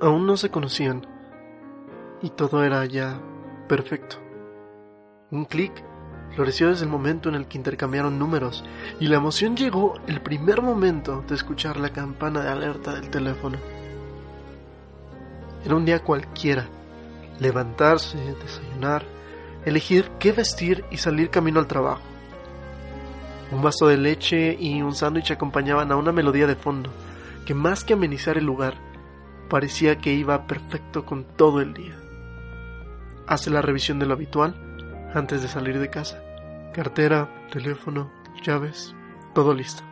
Aún no se conocían y todo era ya perfecto. Un clic floreció desde el momento en el que intercambiaron números y la emoción llegó el primer momento de escuchar la campana de alerta del teléfono. Era un día cualquiera, levantarse, desayunar, elegir qué vestir y salir camino al trabajo. Un vaso de leche y un sándwich acompañaban a una melodía de fondo que más que amenizar el lugar, parecía que iba perfecto con todo el día. Hace la revisión de lo habitual antes de salir de casa. Cartera, teléfono, llaves, todo listo.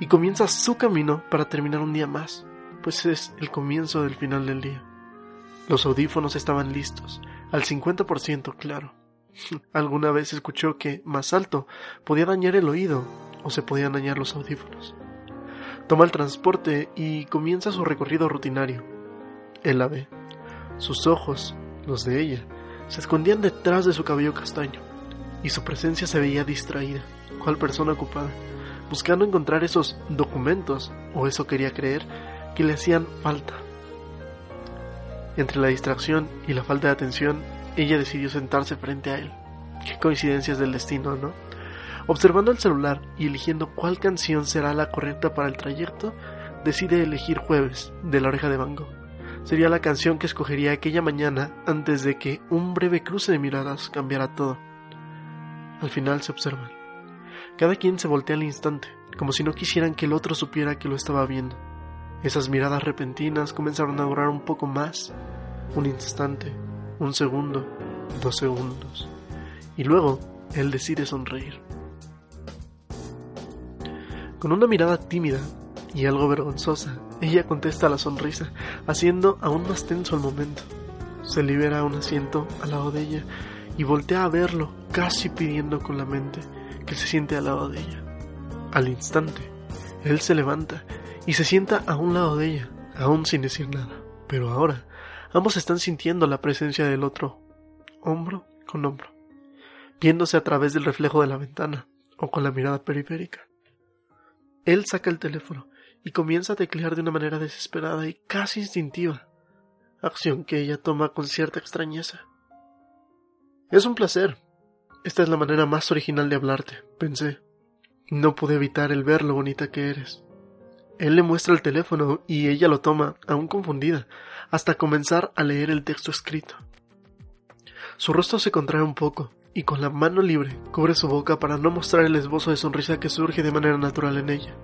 Y comienza su camino para terminar un día más, pues es el comienzo del final del día. Los audífonos estaban listos, al 50% claro. Alguna vez escuchó que más alto podía dañar el oído o se podían dañar los audífonos. Toma el transporte y comienza su recorrido rutinario. Él la ve. Sus ojos, los de ella, se escondían detrás de su cabello castaño, y su presencia se veía distraída, cual persona ocupada, buscando encontrar esos documentos, o eso quería creer, que le hacían falta. Entre la distracción y la falta de atención, ella decidió sentarse frente a él. Qué coincidencias del destino, ¿no? Observando el celular y eligiendo cuál canción será la correcta para el trayecto, decide elegir Jueves de la oreja de Bango. Sería la canción que escogería aquella mañana antes de que un breve cruce de miradas cambiara todo. Al final se observan. Cada quien se voltea al instante, como si no quisieran que el otro supiera que lo estaba viendo. Esas miradas repentinas comenzaron a durar un poco más, un instante, un segundo, dos segundos. Y luego él decide sonreír. Con una mirada tímida y algo vergonzosa, ella contesta la sonrisa, haciendo aún más tenso el momento. Se libera un asiento al lado de ella y voltea a verlo, casi pidiendo con la mente que se siente al lado de ella. Al instante, él se levanta y se sienta a un lado de ella, aún sin decir nada. Pero ahora, ambos están sintiendo la presencia del otro, hombro con hombro, viéndose a través del reflejo de la ventana o con la mirada periférica. Él saca el teléfono y comienza a teclear de una manera desesperada y casi instintiva, acción que ella toma con cierta extrañeza. Es un placer. Esta es la manera más original de hablarte, pensé. No pude evitar el ver lo bonita que eres. Él le muestra el teléfono y ella lo toma, aún confundida, hasta comenzar a leer el texto escrito. Su rostro se contrae un poco, y con la mano libre cubre su boca para no mostrar el esbozo de sonrisa que surge de manera natural en ella.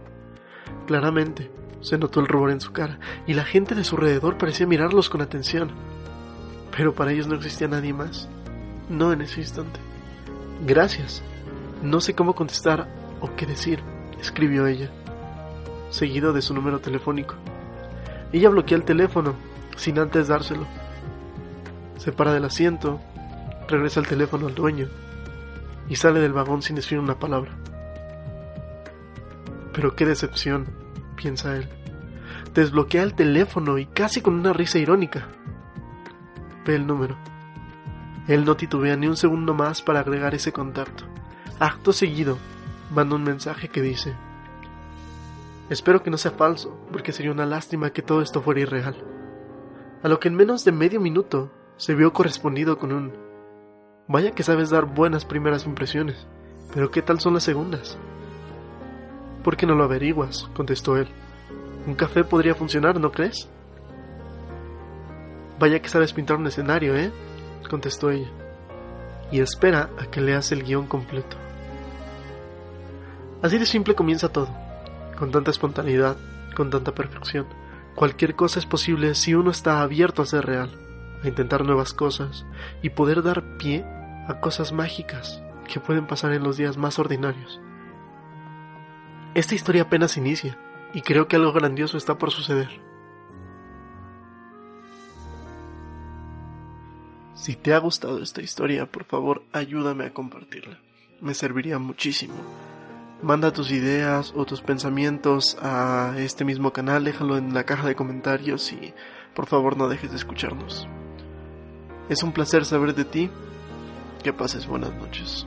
Claramente, se notó el rubor en su cara, y la gente de su alrededor parecía mirarlos con atención. Pero para ellos no existía nadie más. No en ese instante. Gracias. No sé cómo contestar o qué decir, escribió ella, seguido de su número telefónico. Ella bloquea el teléfono, sin antes dárselo. Se para del asiento, regresa el teléfono al dueño y sale del vagón sin decir una palabra. Pero qué decepción, piensa él. Desbloquea el teléfono y casi con una risa irónica. Ve el número. Él no titubea ni un segundo más para agregar ese contacto. Acto seguido, manda un mensaje que dice, Espero que no sea falso, porque sería una lástima que todo esto fuera irreal. A lo que en menos de medio minuto se vio correspondido con un Vaya que sabes dar buenas primeras impresiones, pero ¿qué tal son las segundas? ¿Por qué no lo averiguas? contestó él. Un café podría funcionar, ¿no crees? Vaya que sabes pintar un escenario, ¿eh? contestó ella. Y espera a que leas el guion completo. Así de simple comienza todo, con tanta espontaneidad, con tanta perfección. Cualquier cosa es posible si uno está abierto a ser real, a intentar nuevas cosas y poder dar pie a cosas mágicas que pueden pasar en los días más ordinarios. Esta historia apenas inicia y creo que algo grandioso está por suceder. Si te ha gustado esta historia, por favor ayúdame a compartirla. Me serviría muchísimo. Manda tus ideas o tus pensamientos a este mismo canal, déjalo en la caja de comentarios y por favor no dejes de escucharnos. Es un placer saber de ti. Que pases buenas noches.